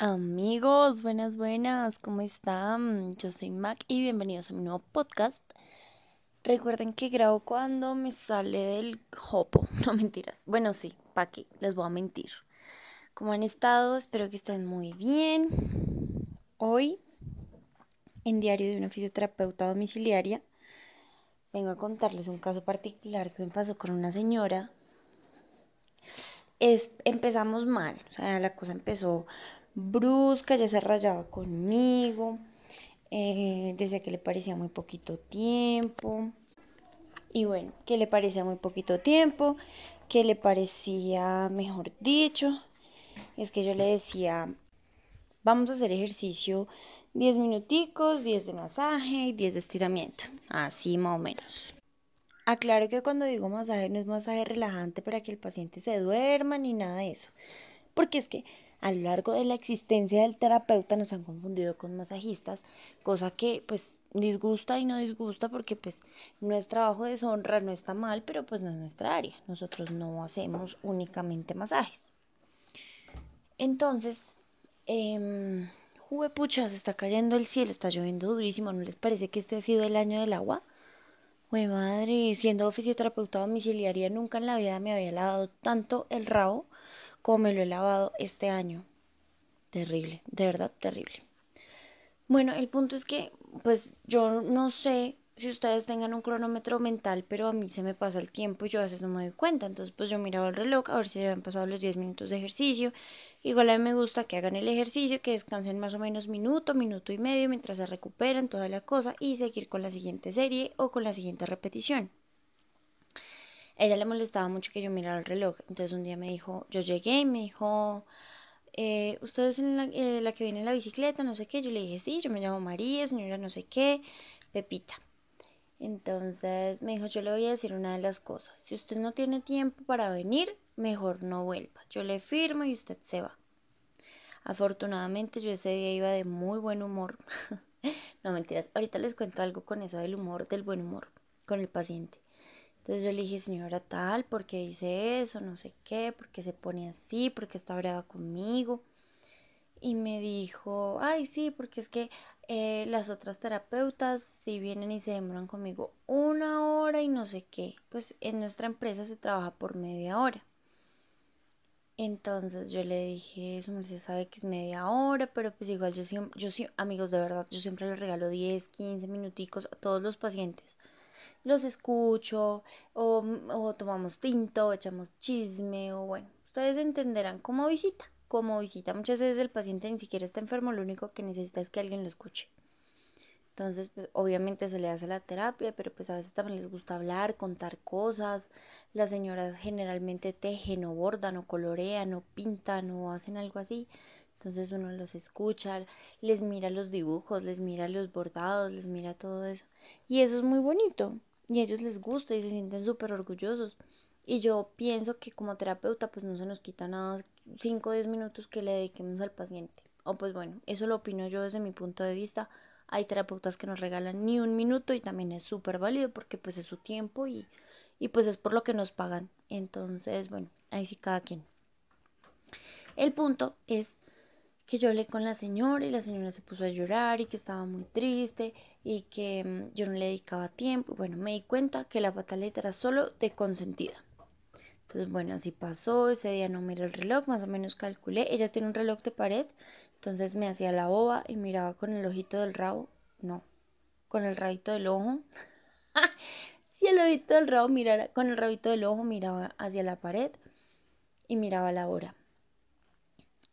Amigos, buenas, buenas, ¿cómo están? Yo soy Mac y bienvenidos a mi nuevo podcast. Recuerden que grabo cuando me sale del hopo, no mentiras. Bueno, sí, ¿para qué? Les voy a mentir. ¿Cómo han estado? Espero que estén muy bien. Hoy, en Diario de una fisioterapeuta domiciliaria, vengo a contarles un caso particular que me pasó con una señora. Es, empezamos mal, o sea, la cosa empezó brusca, ya se rayaba conmigo, eh, decía que le parecía muy poquito tiempo. Y bueno, que le parecía muy poquito tiempo, que le parecía, mejor dicho, es que yo le decía, vamos a hacer ejercicio 10 minuticos, 10 de masaje y 10 de estiramiento, así más o menos. Aclaro que cuando digo masaje no es masaje relajante para que el paciente se duerma ni nada de eso, porque es que a lo largo de la existencia del terapeuta nos han confundido con masajistas, cosa que pues disgusta y no disgusta porque pues no es trabajo de deshonra, no está mal, pero pues no es nuestra área. Nosotros no hacemos únicamente masajes. Entonces, eh, pucha, se está cayendo el cielo, está lloviendo durísimo, ¿no les parece que este ha sido el año del agua? Güey, madre, siendo fisioterapeuta domiciliaria, nunca en la vida me había lavado tanto el rabo como lo he lavado este año. Terrible, de verdad terrible. Bueno, el punto es que, pues yo no sé si ustedes tengan un cronómetro mental, pero a mí se me pasa el tiempo y yo a veces no me doy cuenta. Entonces, pues yo miraba el reloj a ver si habían pasado los 10 minutos de ejercicio. Igual a mí me gusta que hagan el ejercicio, que descansen más o menos minuto, minuto y medio mientras se recuperan toda la cosa y seguir con la siguiente serie o con la siguiente repetición ella le molestaba mucho que yo mirara el reloj. Entonces un día me dijo, yo llegué y me dijo, eh, ¿usted es la, eh, la, que viene en la bicicleta? No sé qué. Yo le dije, sí, yo me llamo María, señora no sé qué, Pepita. Entonces me dijo, yo le voy a decir una de las cosas. Si usted no tiene tiempo para venir, mejor no vuelva. Yo le firmo y usted se va. Afortunadamente yo ese día iba de muy buen humor. no mentiras, ahorita les cuento algo con eso del humor, del buen humor con el paciente. Entonces yo le dije, señora tal, ¿por qué dice eso? No sé qué, ¿por qué se pone así? ¿Por qué está brava conmigo? Y me dijo, ay, sí, porque es que eh, las otras terapeutas si vienen y se demoran conmigo una hora y no sé qué. Pues en nuestra empresa se trabaja por media hora. Entonces yo le dije, eso se sabe que es media hora, pero pues igual yo siempre, yo amigos de verdad, yo siempre les regalo 10, 15 minuticos a todos los pacientes los escucho o, o tomamos tinto, o echamos chisme o bueno, ustedes entenderán como visita. Como visita muchas veces el paciente ni siquiera está enfermo, lo único que necesita es que alguien lo escuche. Entonces, pues obviamente se le hace la terapia, pero pues a veces también les gusta hablar, contar cosas. Las señoras generalmente tejen o bordan o colorean o pintan o hacen algo así. Entonces uno los escucha, les mira los dibujos, les mira los bordados, les mira todo eso. Y eso es muy bonito. Y a ellos les gusta y se sienten súper orgullosos. Y yo pienso que como terapeuta pues no se nos quita nada 5 o 10 minutos que le dediquemos al paciente. O pues bueno, eso lo opino yo desde mi punto de vista. Hay terapeutas que nos regalan ni un minuto y también es súper válido porque pues es su tiempo y, y pues es por lo que nos pagan. Entonces, bueno, ahí sí cada quien. El punto es que yo hablé con la señora y la señora se puso a llorar y que estaba muy triste y que mm, yo no le dedicaba tiempo. Bueno, me di cuenta que la pataleta era solo de consentida. Entonces, bueno, así pasó. Ese día no miré el reloj, más o menos calculé. Ella tiene un reloj de pared, entonces me hacía la boba y miraba con el ojito del rabo. No, con el rabito del ojo. si el ojito del rabo mirara, con el rabito del ojo miraba hacia la pared y miraba la hora.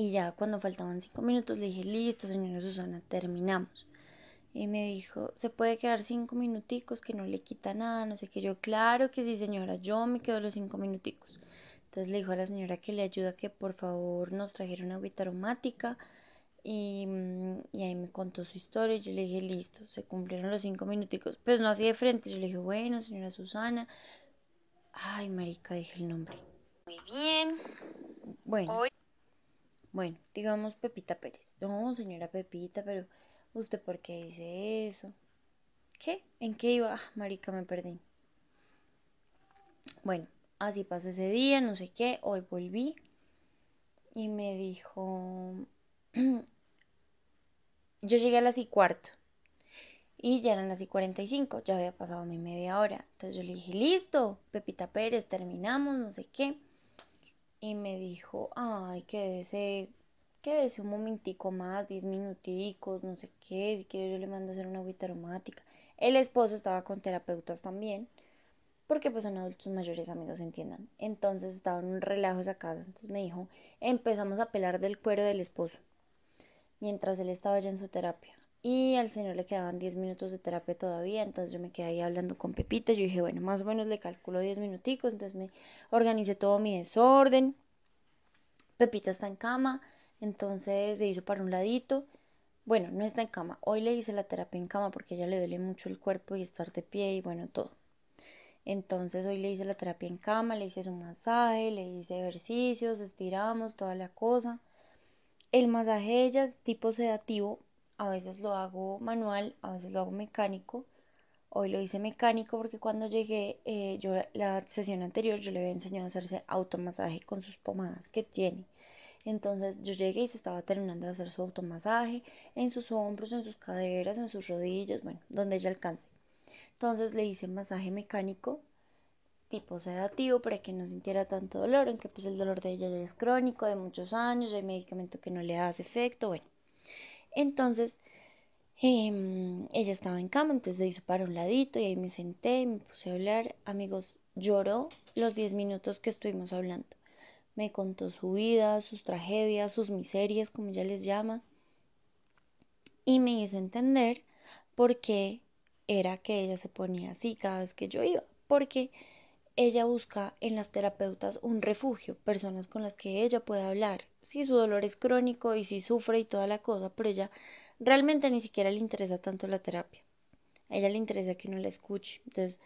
Y ya cuando faltaban cinco minutos le dije, listo, señora Susana, terminamos. Y me dijo, ¿se puede quedar cinco minuticos que no le quita nada? No sé qué. Yo, claro que sí, señora, yo me quedo los cinco minuticos. Entonces le dijo a la señora que le ayuda que por favor nos trajera una agüita aromática. Y, mm, y, ahí me contó su historia. Y yo le dije, listo, se cumplieron los cinco minuticos. Pues no así de frente. Yo le dije, bueno, señora Susana. Ay, marica, dije el nombre. Muy bien. Bueno. Bueno, digamos Pepita Pérez. No, señora Pepita, pero ¿usted por qué dice eso? ¿Qué? ¿En qué iba? Ah, marica, me perdí. Bueno, así pasó ese día, no sé qué. Hoy volví y me dijo, yo llegué a las y cuarto y ya eran las y 45, ya había pasado mi media hora. Entonces yo le dije, listo, Pepita Pérez, terminamos, no sé qué. Y me dijo, ay, quédese, quédese un momentico más, 10 minuticos, no sé qué, si quiere yo le mando a hacer una agüita aromática. El esposo estaba con terapeutas también, porque pues son adultos mayores, amigos, entiendan. Entonces estaba en un relajo esa casa. Entonces me dijo, empezamos a pelar del cuero del esposo, mientras él estaba ya en su terapia y al señor le quedaban 10 minutos de terapia todavía, entonces yo me quedé ahí hablando con Pepita, yo dije, bueno, más o menos le calculo 10 minuticos, entonces me organicé todo mi desorden, Pepita está en cama, entonces se hizo para un ladito, bueno, no está en cama, hoy le hice la terapia en cama porque ella le duele mucho el cuerpo y estar de pie y bueno, todo. Entonces hoy le hice la terapia en cama, le hice su masaje, le hice ejercicios, estiramos, toda la cosa. El masaje ella es tipo sedativo, a veces lo hago manual, a veces lo hago mecánico. Hoy lo hice mecánico porque cuando llegué, eh, yo la sesión anterior yo le había enseñado a hacerse automasaje con sus pomadas que tiene. Entonces yo llegué y se estaba terminando de hacer su automasaje en sus hombros, en sus caderas, en sus rodillas, bueno, donde ella alcance. Entonces le hice masaje mecánico tipo sedativo para que no sintiera tanto dolor, aunque pues el dolor de ella ya es crónico, de muchos años, hay medicamento que no le hace efecto, bueno. Entonces, em, ella estaba en cama, entonces se hizo para un ladito y ahí me senté y me puse a hablar. Amigos, lloró los 10 minutos que estuvimos hablando. Me contó su vida, sus tragedias, sus miserias, como ella les llama, y me hizo entender por qué era que ella se ponía así cada vez que yo iba, porque ella busca en las terapeutas un refugio, personas con las que ella pueda hablar. Si su dolor es crónico y si sufre y toda la cosa, pero ella realmente ni siquiera le interesa tanto la terapia. A ella le interesa que uno la escuche. Entonces,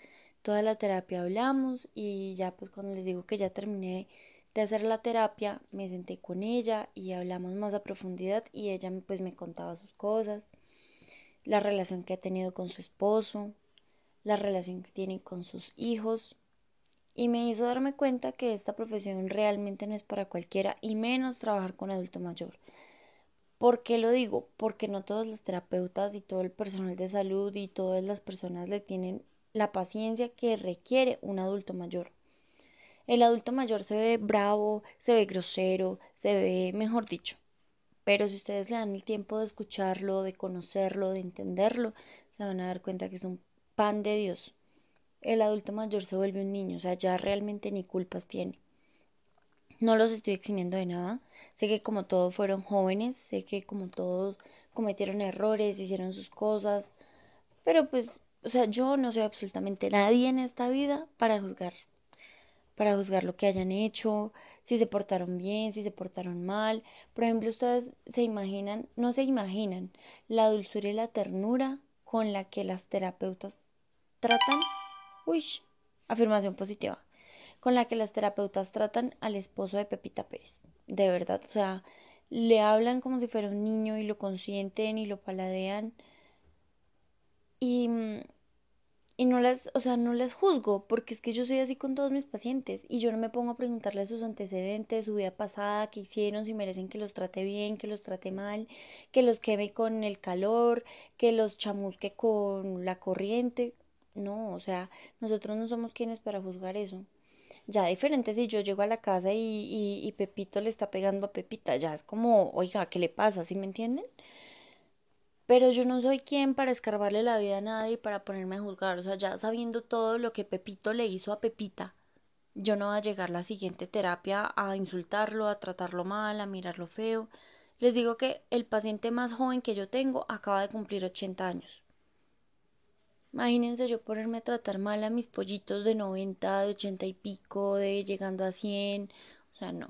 toda la terapia hablamos y ya pues cuando les digo que ya terminé de hacer la terapia, me senté con ella y hablamos más a profundidad y ella pues me contaba sus cosas, la relación que ha tenido con su esposo, la relación que tiene con sus hijos, y me hizo darme cuenta que esta profesión realmente no es para cualquiera y menos trabajar con adulto mayor. ¿Por qué lo digo? Porque no todas las terapeutas y todo el personal de salud y todas las personas le tienen la paciencia que requiere un adulto mayor. El adulto mayor se ve bravo, se ve grosero, se ve, mejor dicho. Pero si ustedes le dan el tiempo de escucharlo, de conocerlo, de entenderlo, se van a dar cuenta que es un pan de Dios el adulto mayor se vuelve un niño, o sea, ya realmente ni culpas tiene. No los estoy eximiendo de nada. Sé que como todos fueron jóvenes, sé que como todos cometieron errores, hicieron sus cosas, pero pues, o sea, yo no soy absolutamente nadie en esta vida para juzgar, para juzgar lo que hayan hecho, si se portaron bien, si se portaron mal. Por ejemplo, ustedes se imaginan, no se imaginan la dulzura y la ternura con la que las terapeutas tratan Uy, afirmación positiva, con la que las terapeutas tratan al esposo de Pepita Pérez. De verdad, o sea, le hablan como si fuera un niño y lo consienten y lo paladean. Y, y no las, o sea, no las juzgo, porque es que yo soy así con todos mis pacientes y yo no me pongo a preguntarles sus antecedentes, su vida pasada, qué hicieron, si merecen que los trate bien, que los trate mal, que los queme con el calor, que los chamusque con la corriente. No, o sea, nosotros no somos quienes para juzgar eso. Ya diferente si yo llego a la casa y, y, Pepito le está pegando a Pepita, ya es como, oiga, ¿qué le pasa? ¿Sí me entienden? Pero yo no soy quien para escarbarle la vida a nadie y para ponerme a juzgar. O sea, ya sabiendo todo lo que Pepito le hizo a Pepita, yo no voy a llegar la siguiente terapia a insultarlo, a tratarlo mal, a mirarlo feo. Les digo que el paciente más joven que yo tengo acaba de cumplir 80 años. Imagínense yo ponerme a tratar mal a mis pollitos de 90, de 80 y pico, de llegando a 100, o sea, no.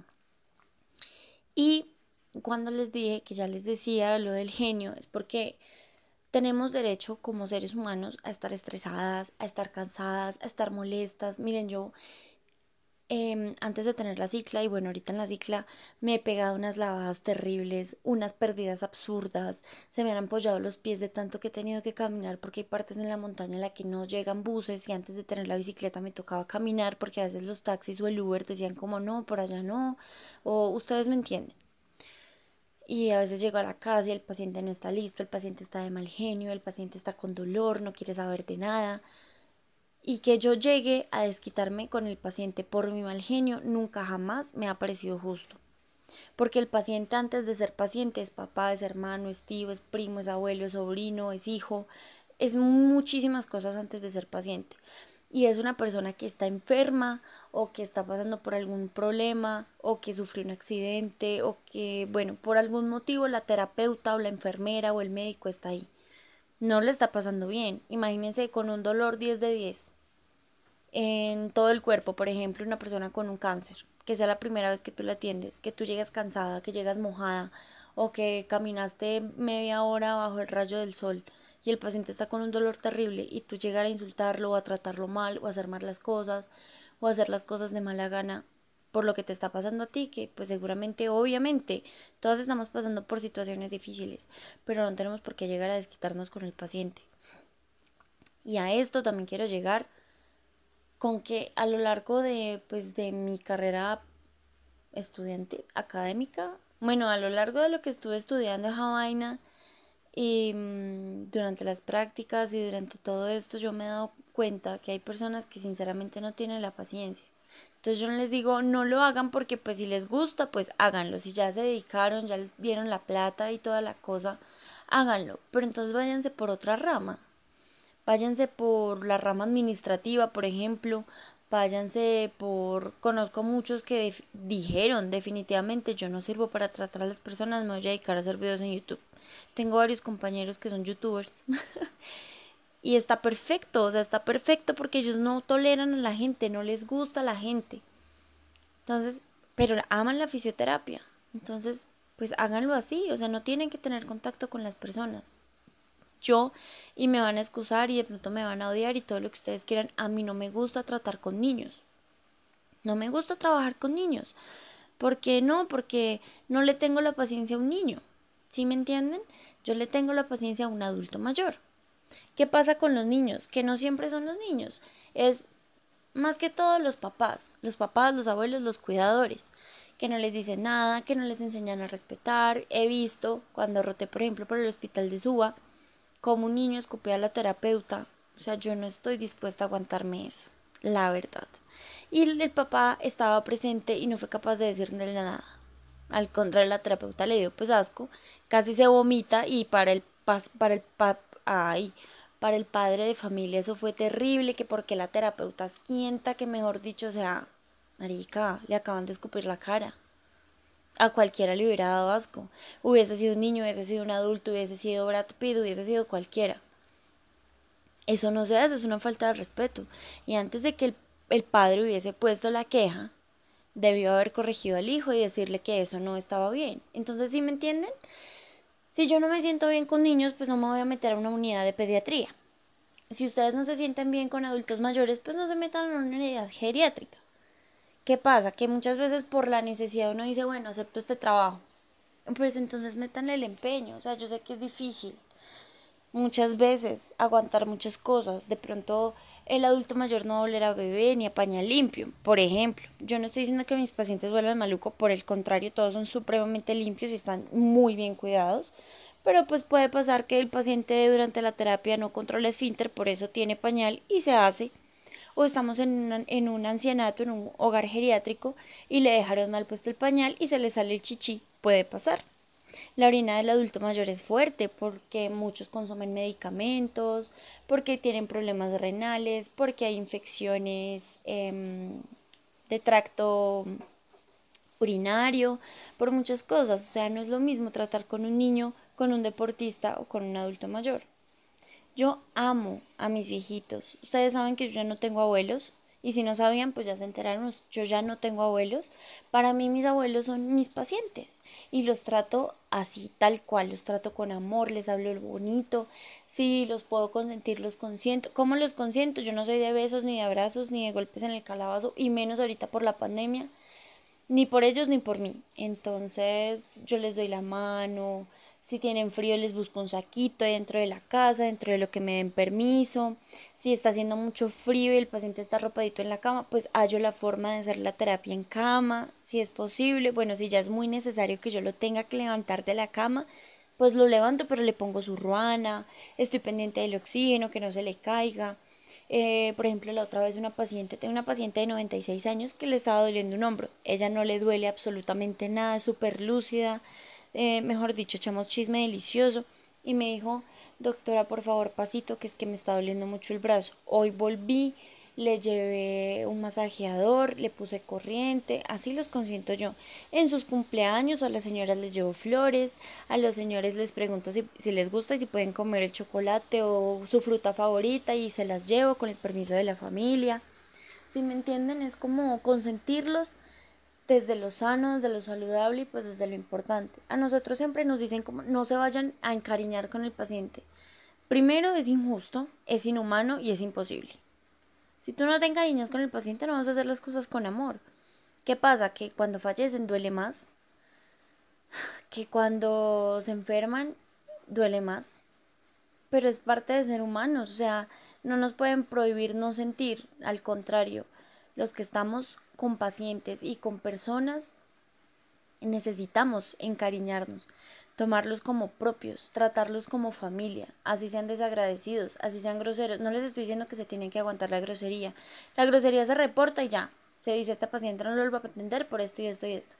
Y cuando les dije que ya les decía lo del genio, es porque tenemos derecho como seres humanos a estar estresadas, a estar cansadas, a estar molestas. Miren, yo Em, antes de tener la cicla y bueno, ahorita en la cicla me he pegado unas lavadas terribles, unas pérdidas absurdas, se me han apoyado los pies de tanto que he tenido que caminar porque hay partes en la montaña en la que no llegan buses y antes de tener la bicicleta me tocaba caminar porque a veces los taxis o el Uber decían como no, por allá no, o ustedes me entienden. y a veces llego a la casa y el paciente no está listo, el paciente está de mal genio, el paciente está con dolor, no quiere saber de nada. Y que yo llegue a desquitarme con el paciente por mi mal genio nunca jamás me ha parecido justo. Porque el paciente antes de ser paciente es papá, es hermano, es tío, es primo, es abuelo, es sobrino, es hijo, es muchísimas cosas antes de ser paciente y es una persona que está enferma o que está pasando por algún problema o que sufrió un accidente o que, bueno, por algún motivo la terapeuta o la enfermera o el médico está ahí. No le está pasando bien. Imagínense con un dolor 10 de 10 en todo el cuerpo, por ejemplo, una persona con un cáncer, que sea la primera vez que tú la atiendes, que tú llegas cansada, que llegas mojada o que caminaste media hora bajo el rayo del sol y el paciente está con un dolor terrible y tú llegar a insultarlo o a tratarlo mal o a hacer mal las cosas o a hacer las cosas de mala gana por lo que te está pasando a ti, que pues seguramente, obviamente, todas estamos pasando por situaciones difíciles, pero no tenemos por qué llegar a desquitarnos con el paciente. Y a esto también quiero llegar con que a lo largo de pues de mi carrera estudiante académica, bueno, a lo largo de lo que estuve estudiando esa vaina, y mm, durante las prácticas y durante todo esto yo me he dado cuenta que hay personas que sinceramente no tienen la paciencia. Entonces yo no les digo no lo hagan porque pues si les gusta pues háganlo. Si ya se dedicaron, ya vieron la plata y toda la cosa, háganlo. Pero entonces váyanse por otra rama. Váyanse por la rama administrativa, por ejemplo. Váyanse por... Conozco muchos que dijeron definitivamente yo no sirvo para tratar a las personas, me voy a dedicar a hacer videos en YouTube. Tengo varios compañeros que son youtubers. y está perfecto, o sea, está perfecto porque ellos no toleran a la gente, no les gusta a la gente. Entonces, pero aman la fisioterapia. Entonces, pues háganlo así, o sea, no tienen que tener contacto con las personas. Yo, y me van a excusar y de pronto me van a odiar y todo lo que ustedes quieran, a mí no me gusta tratar con niños. No me gusta trabajar con niños. ¿Por qué no? Porque no le tengo la paciencia a un niño. ¿Sí me entienden? Yo le tengo la paciencia a un adulto mayor. ¿Qué pasa con los niños? Que no siempre son los niños. Es más que todo los papás, los papás, los abuelos, los cuidadores, que no les dicen nada, que no les enseñan a respetar. He visto, cuando roté, por ejemplo, por el hospital de Suba, como un niño escupía a la terapeuta. O sea, yo no estoy dispuesta a aguantarme eso, la verdad. Y el papá estaba presente y no fue capaz de decirle nada. Al contrario, la terapeuta le dio pues asco, casi se vomita y para el para el ay, para el padre de familia eso fue terrible, que porque la terapeuta esquienta, que mejor dicho, o sea, marica, le acaban de escupir la cara. A cualquiera le hubiera dado asco. Hubiese sido un niño, hubiese sido un adulto, hubiese sido Brad Pitt, hubiese sido cualquiera. Eso no se hace, es una falta de respeto. Y antes de que el, el padre hubiese puesto la queja, debió haber corregido al hijo y decirle que eso no estaba bien. Entonces, ¿sí me entienden? Si yo no me siento bien con niños, pues no me voy a meter a una unidad de pediatría. Si ustedes no se sienten bien con adultos mayores, pues no se metan en una unidad geriátrica. ¿Qué pasa? Que muchas veces por la necesidad uno dice, bueno, acepto este trabajo. Pues entonces métanle el empeño. O sea, yo sé que es difícil muchas veces aguantar muchas cosas. De pronto el adulto mayor no va a oler a bebé ni a pañal limpio. Por ejemplo, yo no estoy diciendo que mis pacientes vuelvan maluco, por el contrario, todos son supremamente limpios y están muy bien cuidados. Pero pues puede pasar que el paciente durante la terapia no controla esfínter, por eso tiene pañal y se hace. O estamos en, en un ancianato, en un hogar geriátrico y le dejaron mal puesto el pañal y se le sale el chichi. Puede pasar. La orina del adulto mayor es fuerte porque muchos consumen medicamentos, porque tienen problemas renales, porque hay infecciones em, de tracto urinario, por muchas cosas. O sea, no es lo mismo tratar con un niño, con un deportista o con un adulto mayor. Yo amo a mis viejitos. Ustedes saben que yo ya no tengo abuelos, y si no sabían, pues ya se enteraron, yo ya no tengo abuelos. Para mí mis abuelos son mis pacientes y los trato así, tal cual, los trato con amor, les hablo bonito, si los puedo consentir, los consiento. ¿Cómo los consiento? Yo no soy de besos, ni de abrazos, ni de golpes en el calabazo, y menos ahorita por la pandemia, ni por ellos ni por mí. Entonces yo les doy la mano, Si tienen frío, les busco un saquito dentro de la casa, dentro de lo que me den permiso. Si está haciendo mucho frío y el paciente está arropadito en la cama, pues hallo la forma de hacer la terapia en cama, si es posible. Bueno, si ya es muy necesario que yo lo tenga que levantar de la cama, pues lo levanto, pero le pongo su ruana, estoy pendiente del oxígeno, que no se le caiga. Eh, por ejemplo, la otra vez una paciente, tengo una paciente de 96 años que le estaba doliendo un hombro. Ella no le duele absolutamente nada, súper lúcida, eh, mejor dicho, echamos chisme delicioso. Y me dijo, doctora, por favor, pasito, que es que me está doliendo mucho el brazo. Hoy volví, le llevé un masajeador, le puse corriente, así los consiento yo. En sus cumpleaños a las señoras les llevo flores, a los señores les pregunto si, si, les gusta y si pueden comer el chocolate o su fruta favorita y se las llevo con el permiso de la familia. Si me entienden, es como consentirlos desde lo sano, desde lo saludable y pues desde lo importante. A nosotros siempre nos dicen como no se vayan a encariñar con el paciente. Primero es injusto, es inhumano y es imposible. Si tú no te encariñas con el paciente no vas a hacer las cosas con amor. ¿Qué pasa? Que cuando fallecen duele más. Que cuando se enferman duele más. Pero es parte de ser humanos, o sea, no nos pueden prohibir no sentir, al contrario, los que estamos con pacientes y con personas, necesitamos encariñarnos, tomarlos como propios, tratarlos como familia, así sean desagradecidos, así sean groseros. No les estoy diciendo que se tienen que aguantar la grosería. La grosería se reporta y ya. Se dice, esta paciente no lo va a atender por esto y esto y esto.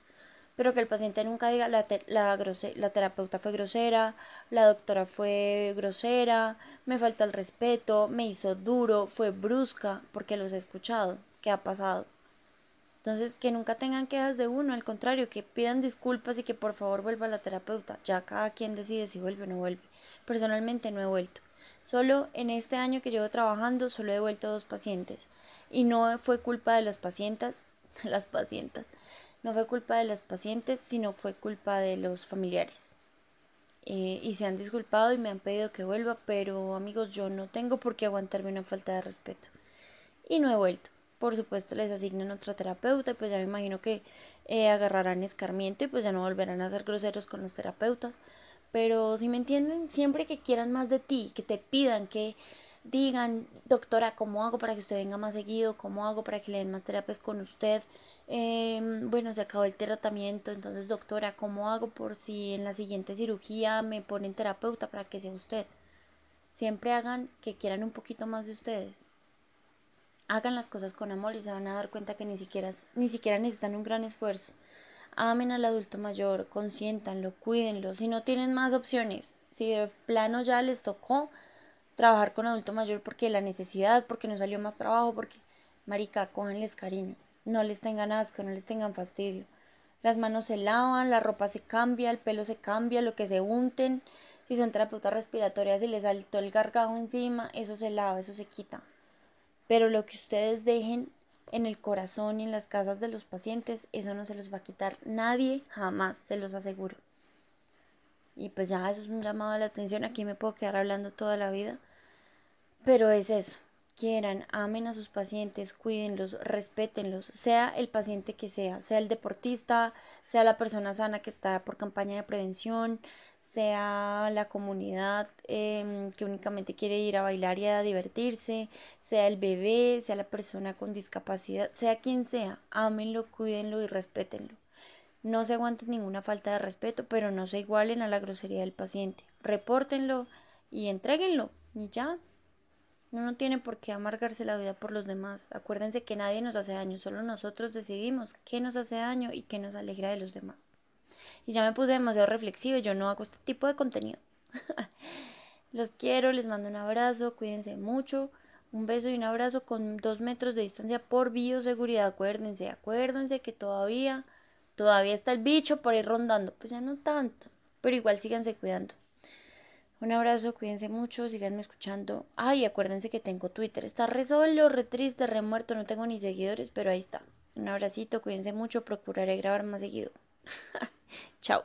Pero que el paciente nunca diga, la, la, la terapeuta fue grosera, la doctora fue grosera, me faltó el respeto, me hizo duro, fue brusca, porque los he escuchado, ¿qué ha pasado? Entonces, que nunca tengan quejas de uno, al contrario, que pidan disculpas y que por favor vuelva a la terapeuta. Ya cada quien decide si vuelve o no vuelve. Personalmente no he vuelto. Solo en este año que llevo trabajando, solo he vuelto dos pacientes. Y no fue culpa de las pacientes, las pacientes. No fue culpa de las pacientes, sino fue culpa de los familiares. Eh, y se han disculpado y me han pedido que vuelva, pero amigos, yo no tengo por qué aguantarme una falta de respeto. Y no he vuelto por supuesto les asignan otra terapeuta y pues ya me imagino que eh, agarrarán escarmiento y pues ya no volverán a ser groseros con los terapeutas. Pero si me entienden, siempre que quieran más de ti, que te pidan, que digan, doctora, ¿cómo hago para que usted venga más seguido? ¿Cómo hago para que le den más terapias con usted? Em, bueno, se acabó el tratamiento, entonces doctora, ¿cómo hago por si en la siguiente cirugía me ponen terapeuta para que sea usted? Siempre hagan que quieran un poquito más de ustedes hagan las cosas con amor y se van a dar cuenta que ni siquiera, ni siquiera necesitan un gran esfuerzo. Amen al adulto mayor, consiéntanlo, cuídenlo. Si no tienen más opciones, si de plano ya les tocó trabajar con adulto mayor porque la necesidad, porque no salió más trabajo, porque, marica, cójanles cariño. No les tengan asco, no les tengan fastidio. Las manos se lavan, la ropa se cambia, el pelo se cambia, lo que se unten. Si son terapeutas respiratorias y les saltó el gargajo encima, eso se lava, eso se quita pero lo que ustedes dejen en el corazón y en las casas de los pacientes, eso no se los va a quitar nadie, jamás, se los aseguro. Y pues ya eso es un llamado a la atención, aquí me puedo quedar hablando toda la vida, pero es eso, quieran, amen a sus pacientes, cuídenlos, respétenlos, sea el paciente que sea, sea el deportista, sea la persona sana que está por campaña de prevención, sea la comunidad em, que únicamente quiere ir a bailar y a divertirse, sea el bebé, sea la persona con discapacidad, sea quien sea, ámenlo, cuídenlo y respétenlo. No se aguanten ninguna falta de respeto, pero no se igualen a la grosería del paciente. Repórtenlo y entréguenlo y ya. Uno no tiene por qué amargarse la vida por los demás. Acuérdense que nadie nos hace daño, solo nosotros decidimos qué nos hace daño y qué nos alegra de los demás. Y ya me puse demasiado reflexivo y yo no hago este tipo de contenido. los quiero, les mando un abrazo, cuídense mucho. Un beso y un abrazo con dos metros de distancia por bioseguridad. Acuérdense, acuérdense que todavía, todavía está el bicho por ahí rondando. Pues ya no tanto, pero igual síganse cuidando. Un abrazo, cuídense mucho, síganme escuchando. Ay, acuérdense que tengo Twitter. Está re solo, re triste, re muerto, no tengo ni seguidores, pero ahí está. Un abracito, cuídense mucho, procuraré grabar más seguido. Chao.